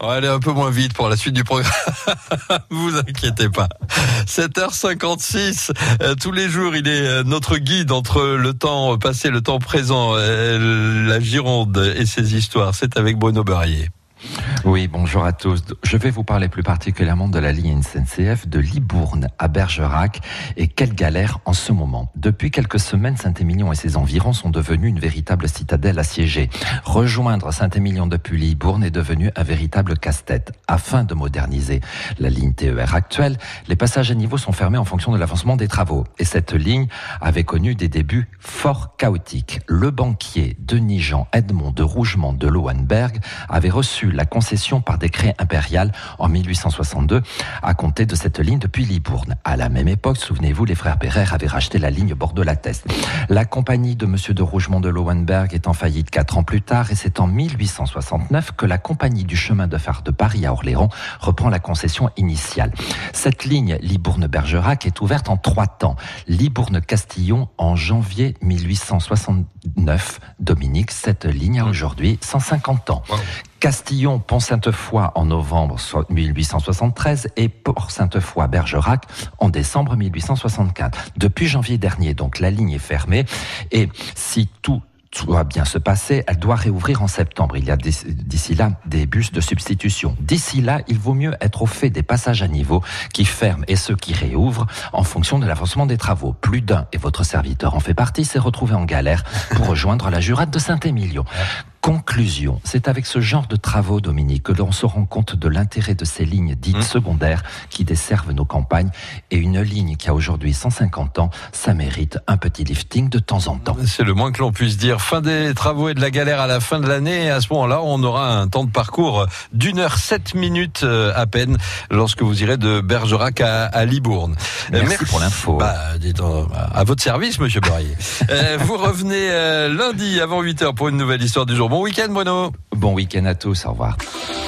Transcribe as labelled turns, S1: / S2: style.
S1: On va aller un peu moins vite pour la suite du programme. vous inquiétez pas. 7h56. Euh, tous les jours, il est euh, notre guide entre le temps passé, le temps présent, euh, la Gironde et ses histoires. C'est avec Bruno Barrier.
S2: Oui, bonjour à tous. Je vais vous parler plus particulièrement de la ligne SNCF de Libourne à Bergerac et quelle galère en ce moment. Depuis quelques semaines, Saint-Émilion et ses environs sont devenus une véritable citadelle assiégée. Rejoindre Saint-Émilion depuis Libourne est devenu un véritable casse-tête. Afin de moderniser la ligne TER actuelle, les passages à niveau sont fermés en fonction de l'avancement des travaux. Et cette ligne avait connu des débuts fort chaotiques. Le banquier Denis-Jean Edmond de Rougemont de Lohenberg avait reçu la concession par décret impérial en 1862 à compter de cette ligne depuis Libourne. À la même époque, souvenez-vous, les frères Pereire avaient racheté la ligne Bordeaux-La-Teste. La compagnie de Monsieur de Rougemont de Lowenberg est en faillite quatre ans plus tard et c'est en 1869 que la compagnie du chemin de fer de Paris à Orléans reprend la concession initiale. Cette ligne Libourne-Bergerac est ouverte en trois temps. Libourne-Castillon en janvier 1869. Dominique, cette ligne a aujourd'hui 150 ans. Castillon, Pont-Sainte-Foy en novembre 1873 et Port-Sainte-Foy, en décembre 1864. Depuis janvier dernier, donc la ligne est fermée et si tout doit bien se passer, elle doit réouvrir en septembre. Il y a d'ici là des bus de substitution. D'ici là, il vaut mieux être au fait des passages à niveau qui ferment et ceux qui réouvrent en fonction de l'avancement des travaux. Plus d'un, et votre serviteur en fait partie, s'est retrouvé en galère pour rejoindre la jurade de Saint-Émilion. Conclusion, c'est avec ce genre de travaux, Dominique, que l'on se rend compte de l'intérêt de ces lignes dites mmh. secondaires qui desservent nos campagnes. Et une ligne qui a aujourd'hui 150 ans, ça mérite un petit lifting de temps en temps.
S1: C'est le moins que l'on puisse dire. Fin des travaux et de la galère à la fin de l'année. À ce moment-là, on aura un temps de parcours d'une heure sept minutes euh, à peine lorsque vous irez de Bergerac à, Libourne.
S2: Euh, merci, pour l'info.
S1: Bah, à votre service, monsieur Barrier. Euh, vous revenez lundi avant 8 heures pour une nouvelle histoire du jour. Bon week-end, Bruno.
S2: Bon week-end à tous. Au revoir.